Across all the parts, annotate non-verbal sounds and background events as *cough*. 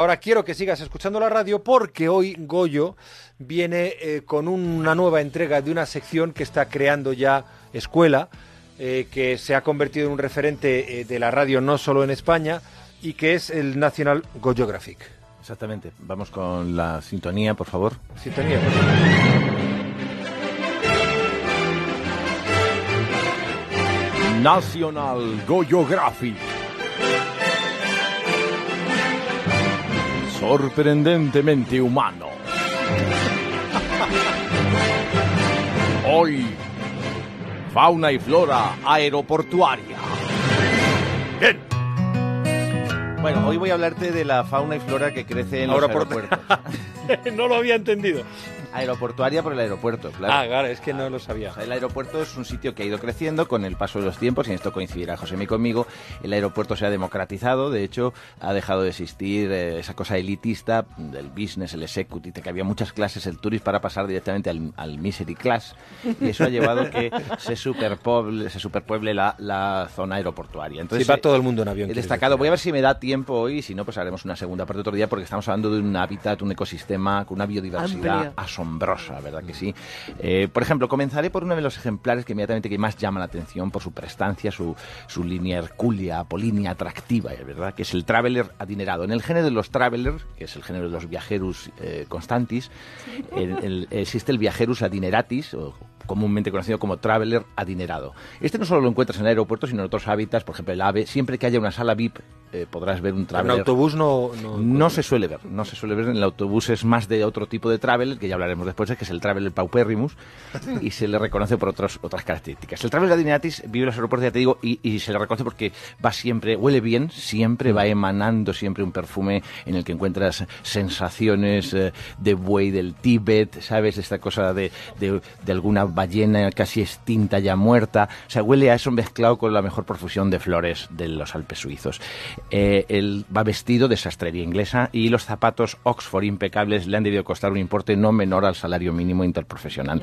Ahora quiero que sigas escuchando la radio porque hoy Goyo viene eh, con una nueva entrega de una sección que está creando ya Escuela, eh, que se ha convertido en un referente eh, de la radio no solo en España y que es el National Goyographic. Exactamente. Vamos con la sintonía, por favor. Sintonía, por favor. National Goyographic. Sorprendentemente humano. Hoy, fauna y flora aeroportuaria. Bien. Bueno, hoy voy a hablarte de la fauna y flora que crece en los aeropuertos. *laughs* no lo había entendido. Aeroportuaria por el aeropuerto, claro. Ah, claro, es que no lo sabía. el aeropuerto es un sitio que ha ido creciendo con el paso de los tiempos, y en esto coincidirá José conmigo. El aeropuerto se ha democratizado, de hecho, ha dejado de existir eh, esa cosa elitista del business, el executive, que había muchas clases, el tourist para pasar directamente al, misery class, y eso ha llevado a que se superpueble, se superpueble la, zona aeroportuaria. Entonces, sí, va todo el mundo en avión. He destacado, voy a ver si me da tiempo hoy, si no, pues haremos una segunda parte otro día, porque estamos hablando de un hábitat, un ecosistema con una biodiversidad asombrosa, ¿verdad que sí? Eh, por ejemplo, comenzaré por uno de los ejemplares que inmediatamente que más llama la atención por su prestancia, su, su línea hercúlea, apolínea atractiva, ¿verdad? Que es el traveler adinerado. En el género de los traveler, que es el género de los viajeros eh, constantis, existe el viajerus adineratis, o comúnmente conocido como traveler adinerado. Este no solo lo encuentras en el aeropuerto, sino en otros hábitats, por ejemplo el AVE. Siempre que haya una sala VIP eh, podrás ver un traveler. En autobús no, no, se suele ver, no se suele ver. En el autobús es más de otro tipo de traveler, que ya hablaremos después, que es el traveler paupérrimus, y se le reconoce por otras otras características. El traveler adineratis vive en los aeropuertos, ya te digo, y, se le reconoce porque va siempre, huele bien, siempre va emanando siempre un perfume en el que encuentras sensaciones eh, de buey del Tíbet, ¿sabes? Esta cosa de, de, de alguna ballena casi extinta, ya muerta. O sea, huele a eso mezclado con la mejor profusión de flores de los Alpes suizos. Eh, él va vestido de sastrería inglesa y los zapatos Oxford impecables le han debido costar un importe no menor al salario mínimo interprofesional.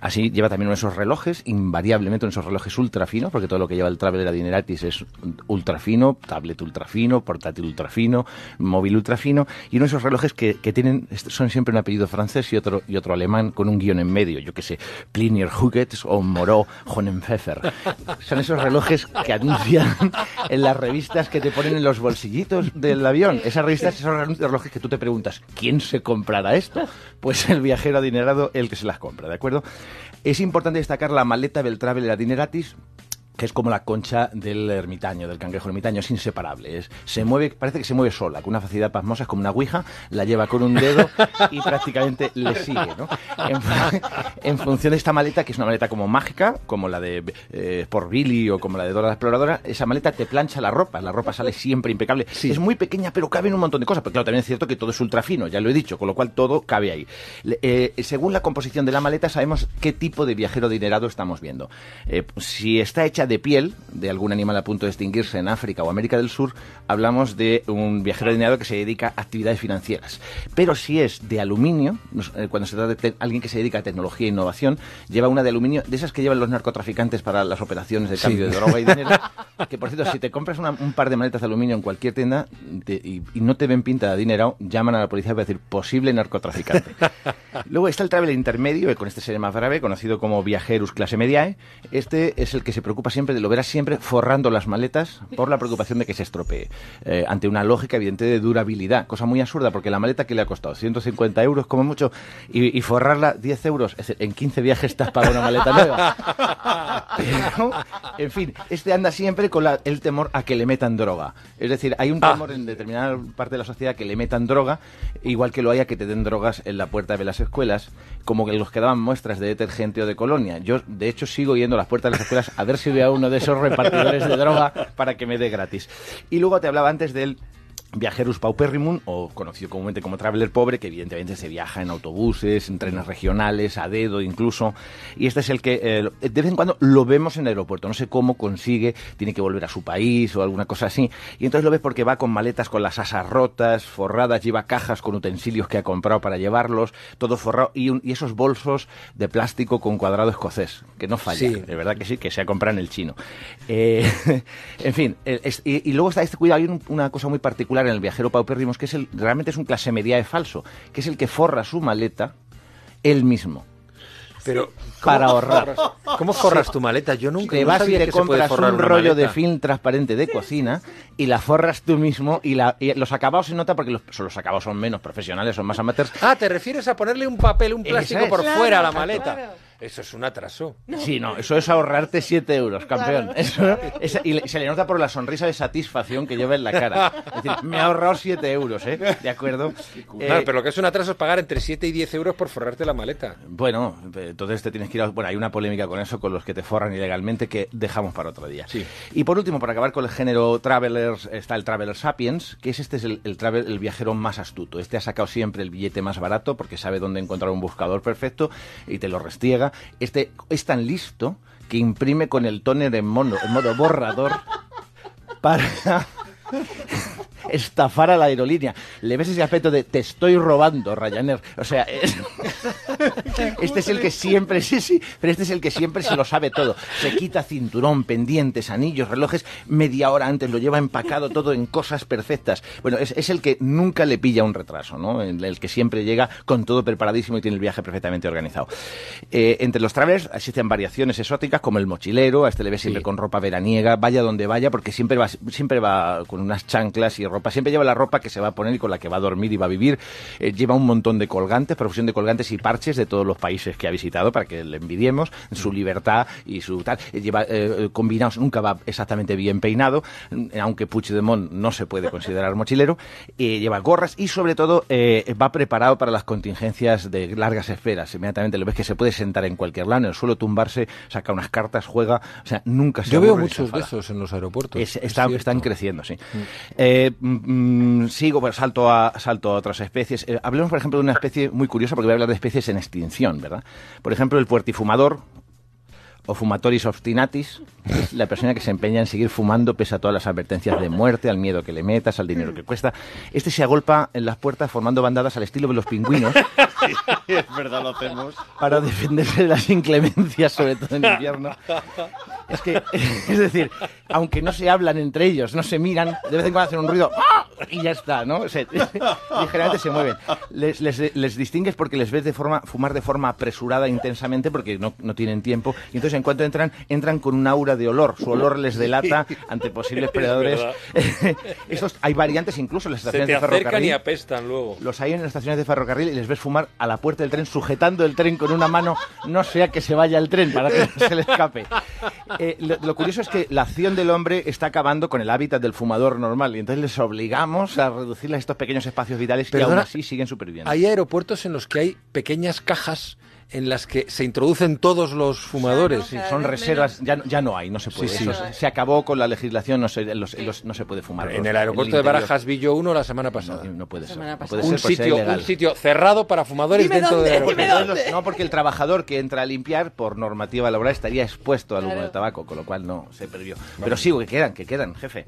Así lleva también uno de esos relojes, invariablemente uno esos relojes ultra finos, porque todo lo que lleva el Traveler Adineratis es ultra fino, tablet ultra fino, portátil ultra fino, móvil ultra fino, y uno de esos relojes que, que tienen, son siempre un apellido francés y otro, y otro alemán con un guion en medio, yo que sé, Plinier Huggets o Moreau Honenpfeffer. Son esos relojes que anuncian en las revistas que te ponen en los bolsillitos del avión. Esas revistas, esos relojes que tú te preguntas, ¿quién se comprará esto? Pues el viajero adinerado, el que se las compra, ¿de acuerdo? Es importante destacar la maleta del Traveler Adineratis que es como la concha del ermitaño, del cangrejo ermitaño, es inseparable. Es, se mueve, parece que se mueve sola, con una facilidad pasmosa, es como una ouija, la lleva con un dedo y *laughs* prácticamente le sigue, ¿no? *laughs* En, función de esta maleta, que es una maleta como mágica, como la de eh, por Billy o como la de Dora la Exploradora, esa maleta te plancha la ropa, la ropa sale siempre impecable. Es muy pequeña, pero cabe en un montón de cosas, pero claro, también es cierto que todo es ultra fino, ya lo he dicho, con lo cual todo cabe ahí. Eh, según la composición de la maleta, sabemos qué tipo de viajero dinerado estamos viendo. Eh, si está hecha de piel de algún animal a punto de extinguirse en África o América del Sur, hablamos de un viajero adinerado que se dedica a actividades financieras. Pero si es de aluminio, eh, cuando se trata de alguien que se dedica a tecnología e innovación, lleva una de aluminio, de esas que llevan los narcotraficantes para las operaciones de cambio de droga y dinero, *laughs* que por cierto, si te compras un par de maletas de aluminio en cualquier tienda y, no te ven pinta de dinero, llaman a la policía para decir posible narcotraficante. *laughs* Luego está el travel intermedio, con este sería más grave, conocido como viajerus clase mediae. Este es el que se preocupa siempre siempre, lo verás siempre forrando las maletas por la preocupación de que se estropee. Eh, ante una lógica evidente de durabilidad, cosa muy absurda, porque la maleta que le ha costado 150 euros como mucho y, forrarla 10 euros, es en 15 viajes estás para una maleta nueva. en fin, este anda siempre con el temor a que le metan droga. Es decir, hay un ah. temor en determinada parte de la sociedad que le metan droga, igual que lo haya que te den drogas en la puerta de las escuelas, como que los que daban muestras de detergente o de colonia. Yo, de hecho, sigo yendo a las puertas de las escuelas a ver si veo uno de esos repartidores de droga para que me dé gratis. Y luego te hablaba antes del Viajerus Pauperrimum, o conocido comúnmente como Traveler Pobre, que evidentemente se viaja en autobuses, en trenes regionales, a dedo incluso, y este es el que eh, de vez en cuando lo vemos en el aeropuerto, no sé cómo consigue, tiene que volver a su país o alguna cosa así, y entonces lo ves porque va con maletas con las asas rotas, forradas, lleva cajas con utensilios que ha comprado para llevarlos, todo forrado, y, esos bolsos de plástico con cuadrado escocés, que no falla, de verdad que sí, que se ha comprado en el chino. Eh, *laughs* en fin, y, luego está este cuidado, hay una cosa muy particular particular en el viajero paupérrimos, que es el, realmente es un clase media de falso, que es el que forra su maleta él mismo. Pero para ahorrar. ¿Cómo forras tu maleta? Yo nunca Te no vas y te compras un rollo de film transparente de cocina y la forras tú mismo y, la, y los acabados se nota porque los, los acabados son menos profesionales, son más amateurs. Ah, ¿te refieres a ponerle un papel, un plástico es. por Claro, fuera a la maleta? claro. Eso es un atraso. Sí, no, eso es ahorrarte 7 euros, campeón. Claro. Eso, esa- y se le nota por la sonrisa de satisfacción que lleva en la cara. Es decir, me he ahorrado 7 euros, ¿eh? ¿De acuerdo? Eh, Claro, pero lo que es un atraso es pagar entre 7 y 10 euros por forrarte la maleta. Bueno, entonces te tienes que ir a... Bueno, hay una polémica con eso, con los que te forran ilegalmente, que dejamos para otro día. Sí. Y por último, para acabar con el género Travelers, está el Traveler Sapiens, que es este es el, el, travel- el viajero más astuto. Este ha sacado siempre el billete más barato porque sabe dónde encontrar un buscador perfecto y te lo Este es tan listo que imprime con el tóner en, mono, en modo borrador para *laughs* estafar a la aerolínea. Le ves ese aspecto de te estoy robando, Ryanair. O sea, es- este es el que siempre, sí, sí, pero este es el que siempre se lo sabe todo. Se quita cinturón, pendientes, anillos, relojes, media hora antes lo lleva empacado todo en cosas perfectas. Bueno, es, es el que nunca le pilla un retraso, ¿no? El, el que siempre llega con todo preparadísimo y tiene el viaje perfectamente organizado. Eh, entre los travelers existen variaciones exóticas como el mochilero, a este le ves siempre Sí. con ropa veraniega, vaya donde vaya, porque siempre va, siempre va con unas chanclas y ropa, siempre lleva la ropa que se va a poner y con la que va a dormir y va a vivir. Eh, lleva un montón de colgantes, profusión de colgantes y parches de todos los países que ha visitado para que le envidiemos su libertad y su tal. Eh, lleva eh, combinados, nunca va exactamente bien peinado, mm, aunque Puigdemont no se puede considerar mochilero. Eh, lleva gorras y sobre todo eh, va preparado para las contingencias de largas esferas. Inmediatamente lo ves que se puede sentar en cualquier lado, en el suelo tumbarse, saca unas cartas, juega, o sea, nunca se Yo veo muchos de esos en los aeropuertos. Es- está- están creciendo, sí. Eh, mm, mm, sigo, pues, salto a, salto a otras especies. Eh, hablemos, por ejemplo, de una especie muy curiosa, porque voy a hablar de especies en extinción, ¿verdad? Por ejemplo, el puertifumador, o fumatoris obstinatis, es la persona que se empeña en seguir fumando pese a todas las advertencias de muerte, al miedo que le metas, al dinero que cuesta. Este se agolpa en las puertas formando bandadas al estilo de los pingüinos *laughs* es verdad, lo hacemos. para defenderse de las inclemencias, sobre todo en invierno. Es que, *laughs* es decir, aunque no se hablan entre ellos, no se miran, de vez en cuando hacen un ruido ¡ah! y ya está, ¿no? Se- *laughs* ligeramente se mueven. Les, les- les distingues porque les ves de forma, fumar de forma apresurada intensamente porque no, no tienen tiempo. Y entonces, en cuanto entran, entran con un aura de olor. Su olor les delata ante posibles predadores. *laughs* Estos, hay variantes incluso en las Se estaciones te de ferrocarril. y apestan luego. Los hay en las estaciones de ferrocarril y les ves fumar a la puerta del tren, sujetando el tren con una mano, no sea que se vaya el tren para que no se le escape. Eh, lo, lo curioso es que la acción del hombre está acabando con el hábitat del fumador normal y entonces les obligamos a reducirles estos pequeños espacios vitales y Perdona, aún así siguen superviviendo. Hay aeropuertos en los que hay pequeñas cajas en las que se introducen todos los fumadores. Claro, Son reservas, ya, no- ya no hay, no se puede. Sí, sí. Eso se- se acabó con la legislación, no se, los- los- no se puede fumar. En Los- el aeropuerto de. Barajas vi yo uno la semana pasada. No, no puede ser. No puede un, ser sitio, un sitio cerrado para fumadores Dime dentro del dime aeropuerto. dónde. No, porque el trabajador que entra a limpiar, por normativa laboral, estaría expuesto al humo Claro. del tabaco, con lo cual no se perdió. Pero sí, que quedan, que quedan, jefe.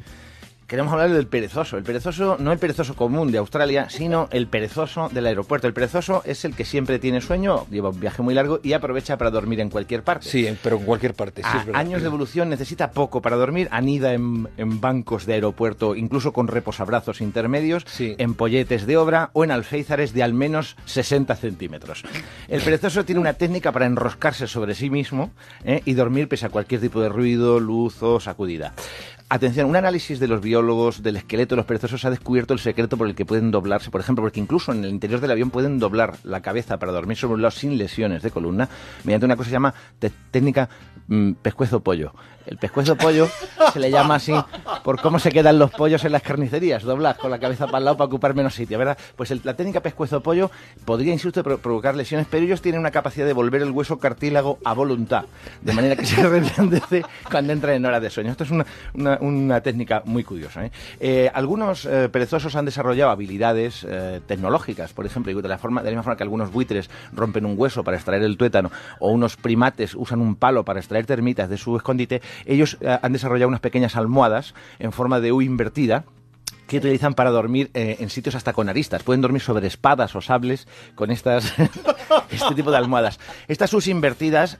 Queremos hablar del perezoso. El perezoso, no el perezoso común de Australia, sino el perezoso del aeropuerto. El perezoso es el que siempre tiene sueño, lleva un viaje muy largo y aprovecha para dormir en cualquier parte. Sí, pero en cualquier parte. Sí, A es verdad. años de evolución necesita poco para dormir, anida en, en bancos de aeropuerto, incluso con reposabrazos intermedios, Sí. en polletes de obra o en alféizares de al menos 60 centímetros. El perezoso tiene una técnica para enroscarse sobre sí mismo ¿eh? y dormir pese a cualquier tipo de ruido, luz o sacudida. Atención, un análisis de los biólogos del esqueleto de los perezosos ha descubierto el secreto por el que pueden doblarse, por ejemplo, porque incluso en el interior del avión pueden doblar la cabeza para dormir sobre un lado sin lesiones de columna, mediante una cosa que se llama técnica mm, pescuezo pollo. El pescuezo pollo se le llama así por cómo se quedan los pollos en las carnicerías, dobladas con la cabeza para el lado para ocupar menos sitio, ¿verdad? Pues la técnica pescuezo pollo podría, insisto, pro- provocar lesiones, pero ellos tienen una capacidad de volver el hueso cartílago a voluntad, de manera que se *laughs* reblandece cuando entran en horas de sueño. Esto es una- una técnica muy curiosa. ¿eh? Eh, algunos eh, perezosos han desarrollado habilidades eh, tecnológicas, por ejemplo, de la, forma, de la misma forma que algunos buitres rompen un hueso para extraer el tuétano, o unos primates usan un palo para extraer termitas de su escondite, ellos han desarrollado unas pequeñas almohadas en forma de U invertida que utilizan para dormir en sitios hasta con aristas. Pueden dormir sobre espadas o sables con estas *laughs* este tipo de almohadas. Estas sus invertidas,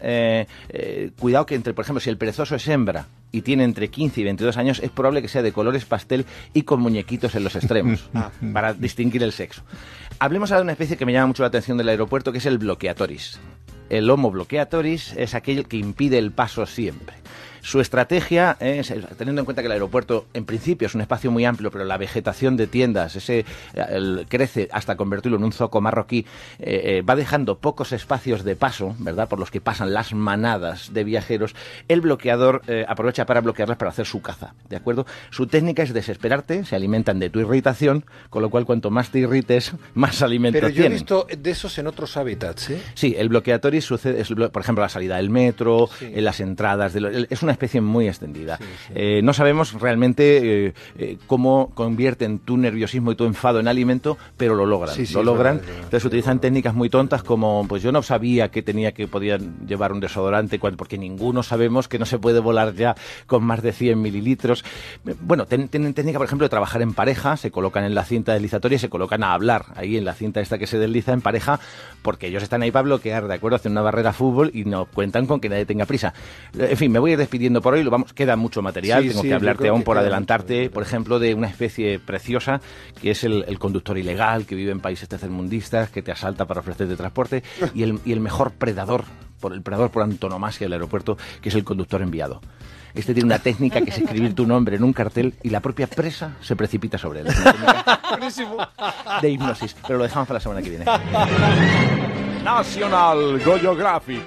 cuidado que entre, por ejemplo, si el perezoso es hembra y tiene entre 15 y 22 años, es probable que sea de colores pastel y con muñequitos en los extremos, *laughs* para distinguir el sexo. Hablemos ahora de una especie que me llama mucho la atención del aeropuerto, que es el bloqueatoris. El Homo bloqueatoris es aquel que impide el paso siempre. Su estrategia es, teniendo en cuenta que el aeropuerto en principio es un espacio muy amplio, pero la vegetación de tiendas ese crece hasta convertirlo en un zoco marroquí, eh, eh, va dejando pocos espacios de paso, ¿verdad? Por los que pasan las manadas de viajeros. El bloqueador eh, aprovecha para bloquearlas para hacer su caza, ¿de acuerdo? Su técnica es desesperarte, se alimentan de tu irritación, con lo cual cuanto más te irrites, *laughs* más alimento Pero yo he visto de esos en otros hábitats, ¿eh? Sí, el bloqueatoris sucede, por ejemplo, la salida del metro, en las entradas, de es una especie muy extendida. Eh, no sabemos realmente eh, eh, cómo convierten tu nerviosismo y tu enfado en alimento, pero lo logran. lo logran. Entonces utilizan técnicas muy tontas como, pues yo no sabía que tenía que podían llevar un desodorante, porque ninguno sabemos que no se puede volar ya con más de 100 mililitros. Bueno, tienen técnica, por ejemplo, de trabajar en pareja, se colocan en la cinta deslizatoria y se colocan a hablar ahí en la cinta esta que se desliza en pareja, porque ellos están ahí para bloquear, ¿de acuerdo? Hacen una barrera fútbol y no cuentan con que nadie tenga prisa. En fin, me voy a ir despidiendo por hoy, lo vamos, queda mucho material, tengo que hablarte aún por adelantarte, por ejemplo, de una especie preciosa que es el, conductor ilegal que vive en países tercermundistas, que te asalta para ofrecerte transporte, y el, y el mejor predador, por el predador por antonomasia del aeropuerto, que es el conductor enviado. Este tiene una técnica que es escribir tu nombre en un cartel y la propia presa se precipita sobre él. de hipnosis. Pero lo dejamos para la semana que viene. National Goyo Graphic